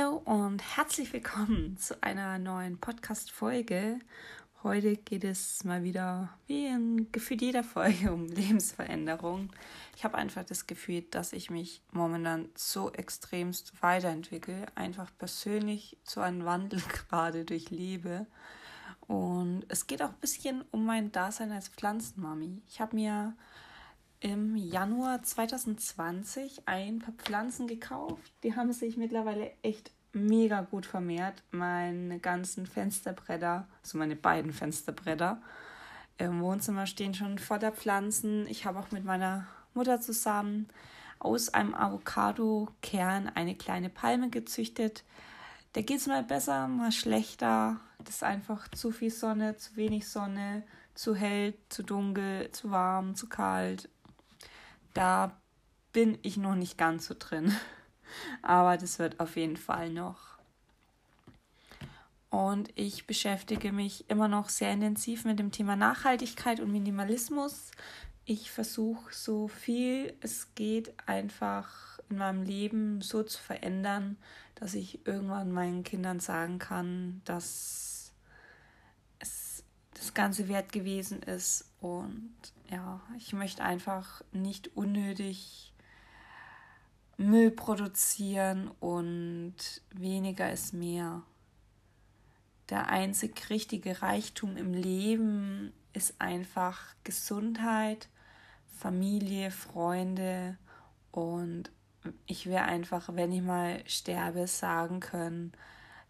Hallo und herzlich willkommen zu einer neuen Podcast-Folge. Heute geht es mal wieder, wie in gefühlt jeder Folge, um Lebensveränderung. Ich habe einfach das Gefühl, dass ich mich momentan so extremst weiterentwickle, einfach persönlich so einen Wandel gerade durchlebe. Und es geht auch ein bisschen um mein Dasein als Pflanzenmami. Ich habe mir im Januar 2020 ein paar Pflanzen gekauft. Die haben sich mittlerweile echt mega gut vermehrt. Meine ganzen Fensterbretter, also meine beiden Fensterbretter im Wohnzimmer stehen schon voller Pflanzen. Ich habe auch mit meiner Mutter zusammen aus einem Avocado-Kern eine kleine Palme gezüchtet. Da geht es mal besser, mal schlechter. Das ist einfach zu viel Sonne, zu wenig Sonne, zu hell, zu dunkel, zu warm, zu kalt da bin ich noch nicht ganz so drin. Aber das wird auf jeden Fall noch. Und ich beschäftige mich immer noch sehr intensiv mit dem Thema Nachhaltigkeit und Minimalismus. Ich versuche so viel es geht einfach in meinem Leben so zu verändern, dass ich irgendwann meinen Kindern sagen kann, dass es das Ganze wert gewesen ist und ja, ich möchte einfach nicht unnötig Müll produzieren und weniger ist mehr. Der einzig richtige Reichtum im Leben ist einfach Gesundheit, Familie, Freunde und ich wäre einfach, wenn ich mal sterbe, sagen können,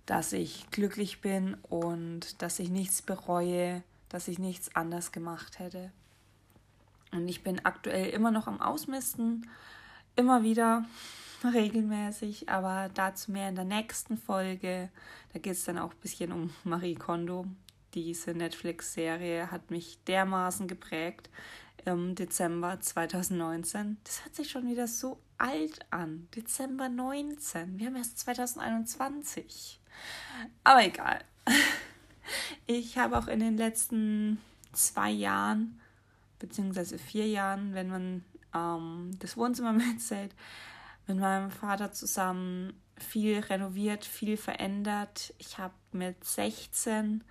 dass ich glücklich bin und dass ich nichts bereue, dass ich nichts anders gemacht hätte. Und ich bin aktuell immer noch am Ausmisten, immer wieder regelmäßig, aber dazu mehr in der nächsten Folge. Da geht es dann auch ein bisschen um Marie Kondo. Diese Netflix-Serie hat mich dermaßen geprägt im Dezember 2019. Das hört sich schon wieder so alt an. Dezember 19. Wir haben erst 2021. Aber egal. Ich habe auch in den letzten zwei Jahren beziehungsweise vier Jahren, wenn man ähm, das Wohnzimmer mitzählt, mit meinem Vater zusammen viel renoviert, viel verändert. Ich habe mit 16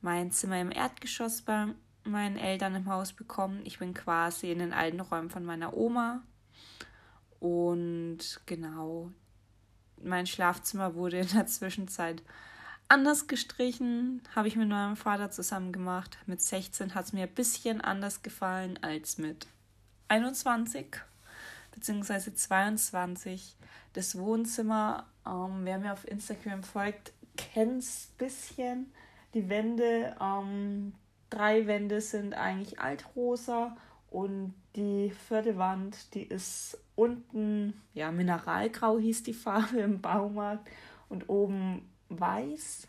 mein Zimmer im Erdgeschoss bei meinen Eltern im Haus bekommen. Ich bin quasi in den alten Räumen von meiner Oma. Und genau, mein Schlafzimmer wurde in der Zwischenzeit anders gestrichen, habe ich mit meinem Vater zusammen gemacht. Mit 16 hat es mir ein bisschen anders gefallen als mit 21 bzw. 22. Das Wohnzimmer, ähm, wer mir auf Instagram folgt, kennt es ein bisschen. Die Wände, ähm, drei Wände sind eigentlich altrosa und die vierte Wand, die ist unten, ja, Mineralgrau hieß die Farbe im Baumarkt und oben weiß.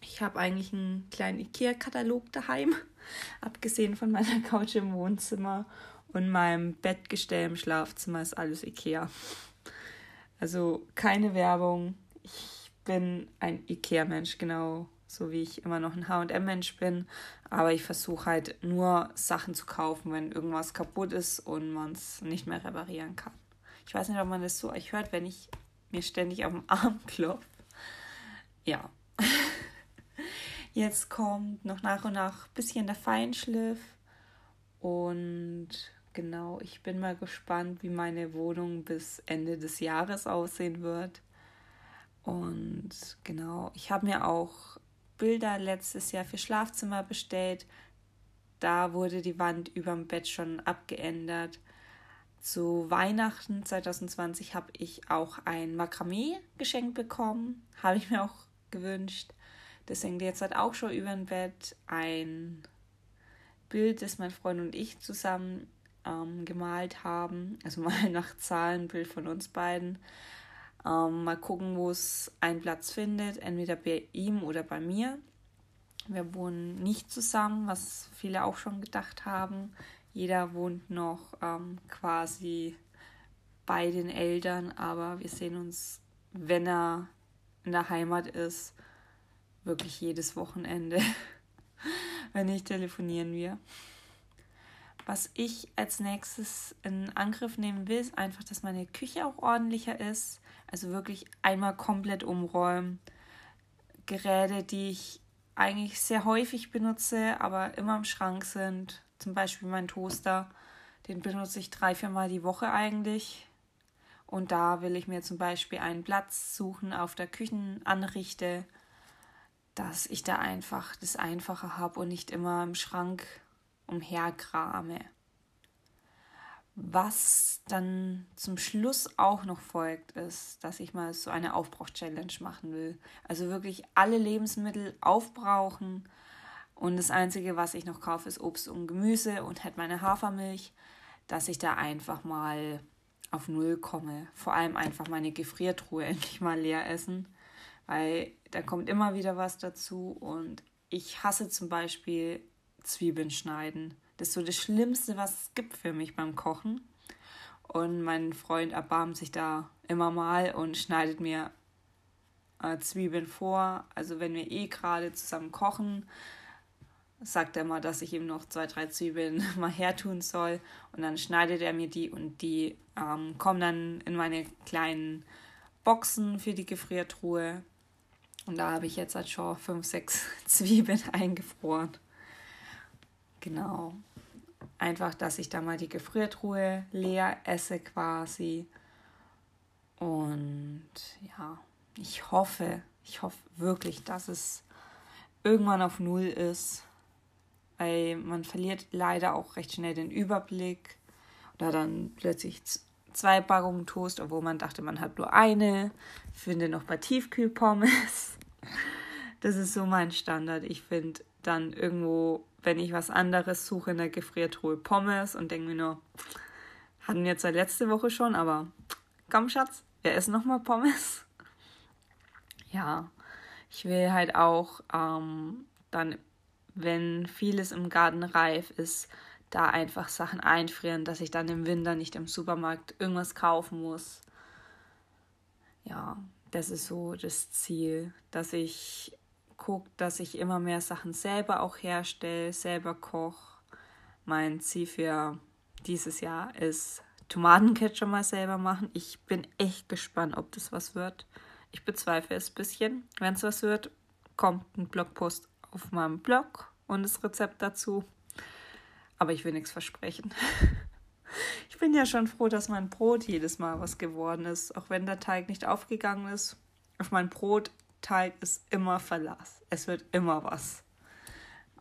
Ich habe eigentlich einen kleinen IKEA-Katalog daheim, abgesehen von meiner Couch im Wohnzimmer und meinem Bettgestell im Schlafzimmer ist alles IKEA. Also keine Werbung. Ich bin ein IKEA-Mensch, genau so wie ich immer noch ein HM-Mensch bin. Aber ich versuche halt nur Sachen zu kaufen, wenn irgendwas kaputt ist und man es nicht mehr reparieren kann. Ich weiß nicht, ob man das so euch hört, wenn ich mir ständig auf den Arm klopfe ja. Jetzt kommt noch nach und nach ein bisschen der Feinschliff. Und genau, ich bin mal gespannt, wie meine Wohnung bis Ende des Jahres aussehen wird. Und genau, ich habe mir auch Bilder letztes Jahr für Schlafzimmer bestellt. Da wurde die Wand über dem Bett schon abgeändert. Zu Weihnachten 2020 habe ich auch ein Makramee geschenkt bekommen. Habe ich mir auch gewünscht. Das hängt jetzt halt auch schon über dem Bett ein Bild, das mein Freund und ich zusammen ähm, gemalt haben. Also mal nach Zahlenbild von uns beiden. Ähm, mal gucken, wo es einen Platz findet, entweder bei ihm oder bei mir. Wir wohnen nicht zusammen, was viele auch schon gedacht haben. Jeder wohnt noch ähm, quasi bei den Eltern, aber wir sehen uns, wenn er in der Heimat ist, wirklich jedes Wochenende, wenn nicht telefonieren wir. Was ich als nächstes in Angriff nehmen will, ist einfach, dass meine Küche auch ordentlicher ist. Also wirklich einmal komplett umräumen. Geräte, die ich eigentlich sehr häufig benutze, aber immer im Schrank sind. Zum Beispiel mein Toaster. Den benutze ich drei, vier Mal die Woche eigentlich. Und da will ich mir zum Beispiel einen Platz suchen auf der Küchenanrichte, dass ich da einfach das Einfache habe und nicht immer im Schrank umherkrame. Was dann zum Schluss auch noch folgt, ist, dass ich mal so eine Aufbrauch-Challenge machen will. Also wirklich alle Lebensmittel aufbrauchen. Und das Einzige, was ich noch kaufe, ist Obst und Gemüse und halt meine Hafermilch, dass ich da einfach mal auf Null komme. Vor allem einfach meine Gefriertruhe endlich mal leer essen, weil da kommt immer wieder was dazu. Und ich hasse zum Beispiel Zwiebeln schneiden. Das ist so das Schlimmste, was es gibt für mich beim Kochen. Und mein Freund erbarmt sich da immer mal und schneidet mir äh, Zwiebeln vor. Also wenn wir eh gerade zusammen kochen, sagt er mal, dass ich ihm noch zwei, drei Zwiebeln mal hertun soll. Und dann schneidet er mir die und die ähm, kommen dann in meine kleinen Boxen für die Gefriertruhe. Und da habe ich jetzt halt schon fünf, sechs Zwiebeln eingefroren. Genau. Einfach, dass ich da mal die Gefriertruhe leer esse quasi. Und ja, ich hoffe, ich hoffe wirklich, dass es irgendwann auf Null ist. Weil man verliert leider auch recht schnell den Überblick. Oder dann plötzlich zwei Packungen Toast, obwohl man dachte, man hat nur eine. Finde noch bei Tiefkühlpommes. Das ist so mein Standard. Ich finde dann irgendwo wenn ich was anderes suche in der Gefriertruhe Pommes und denke mir nur, hatten wir zwar letzte Woche schon, aber komm Schatz, wir essen nochmal Pommes. Ja, ich will halt auch ähm, dann, wenn vieles im Garten reif ist, da einfach Sachen einfrieren, dass ich dann im Winter nicht im Supermarkt irgendwas kaufen muss. Ja, das ist so das Ziel, dass ich gucke, dass ich immer mehr Sachen selber auch herstelle, selber koche. Mein Ziel für dieses Jahr ist Tomatenketchup mal selber machen. Ich bin echt gespannt, ob das was wird. Ich bezweifle es ein bisschen. Wenn es was wird, kommt ein Blogpost auf meinem Blog und das Rezept dazu. Aber ich will nichts versprechen. Ich bin ja schon froh, dass mein Brot jedes Mal was geworden ist, auch wenn der Teig nicht aufgegangen ist. Auf mein Brot Teig ist immer Verlass. Es wird immer was.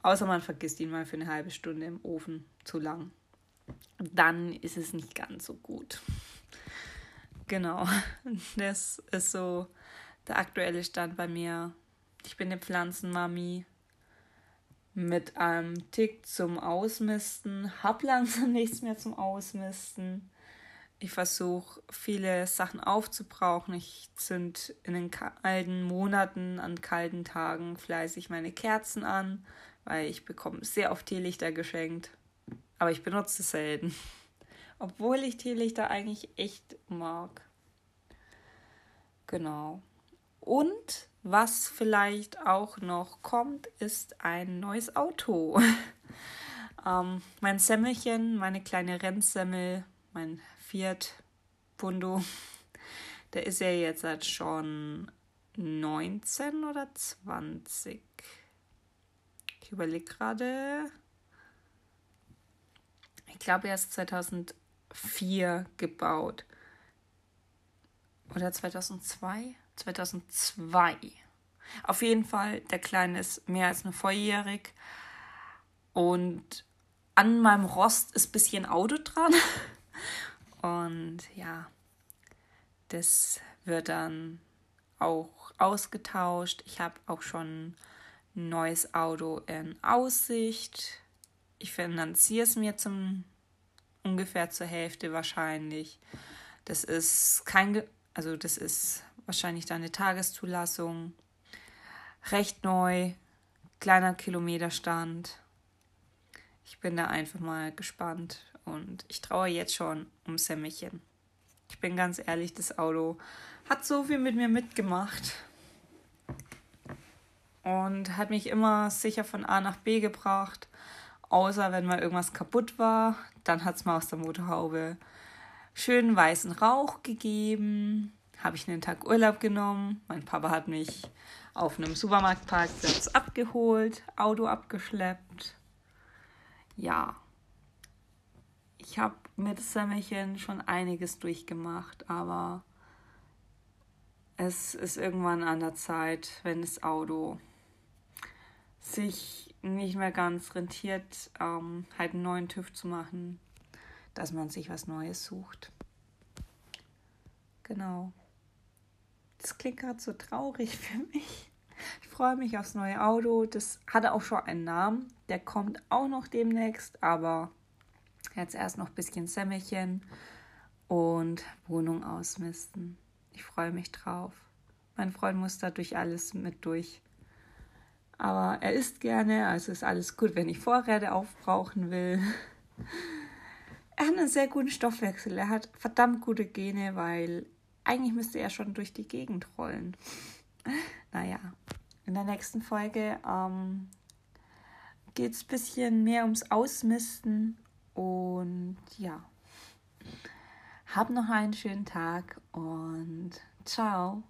Außer man vergisst ihn mal für eine halbe Stunde im Ofen zu lang. Dann ist es nicht ganz so gut. Genau. Das ist so der aktuelle Stand bei mir. Ich bin eine Pflanzenmami mit einem Tick zum Ausmisten, hab langsam nichts mehr zum Ausmisten ich versuche viele Sachen aufzubrauchen. Ich zünd in den kalten Monaten an kalten Tagen fleißig meine Kerzen an, weil ich bekomme sehr oft Teelichter geschenkt. Aber ich benutze es selten. Obwohl ich Teelichter eigentlich echt mag. Genau. Und was vielleicht auch noch kommt, ist ein neues Auto. ähm, mein Semmelchen, meine kleine Rennsemmel, mein Fiat Punto, der ist ja jetzt halt schon 19 oder 20. Ich überlege gerade. Ich glaube, er ist 2004 gebaut. Oder 2002? 2002. Auf jeden Fall, der Kleine ist mehr als nur volljährig. Und an meinem Rost ist ein bisschen Auto dran. Und ja, das wird dann auch ausgetauscht. Ich habe auch schon ein neues Auto in Aussicht. Ich finanziere es mir zum ungefähr zur Hälfte wahrscheinlich. Das ist kein, also das ist wahrscheinlich dann eine Tageszulassung. Recht neu, kleiner Kilometerstand. Ich bin da einfach mal gespannt, und ich traue jetzt schon um Semmelchen. Ich bin ganz ehrlich, das Auto hat so viel mit mir mitgemacht und hat mich immer sicher von A nach B gebracht. außer wenn mal irgendwas kaputt war, dann hat es mal aus der Motorhaube schönen weißen Rauch gegeben. Habe ich einen Tag Urlaub genommen. Mein Papa hat mich auf einem Supermarktparkplatz abgeholt, Auto abgeschleppt. Ja, ich habe mit Semmelchen schon einiges durchgemacht, aber es ist irgendwann an der Zeit, wenn das Auto sich nicht mehr ganz rentiert, ähm, halt einen neuen TÜV zu machen, dass man sich was Neues sucht. Genau. Das klingt gerade so traurig für mich. Ich freue mich aufs neue Auto. Das hatte auch schon einen Namen. Der kommt auch noch demnächst, aber jetzt erst noch ein bisschen Semmelchen und Wohnung ausmisten. Ich freue mich drauf. Mein Freund muss da durch alles mit durch. Aber er isst gerne, also ist alles gut, wenn ich Vorräte aufbrauchen will. Er hat einen sehr guten Stoffwechsel. Er hat verdammt gute Gene, weil eigentlich müsste er schon durch die Gegend rollen. Naja, in der nächsten Folge ähm, geht es ein bisschen mehr ums Ausmisten und ja, hab noch einen schönen Tag und ciao.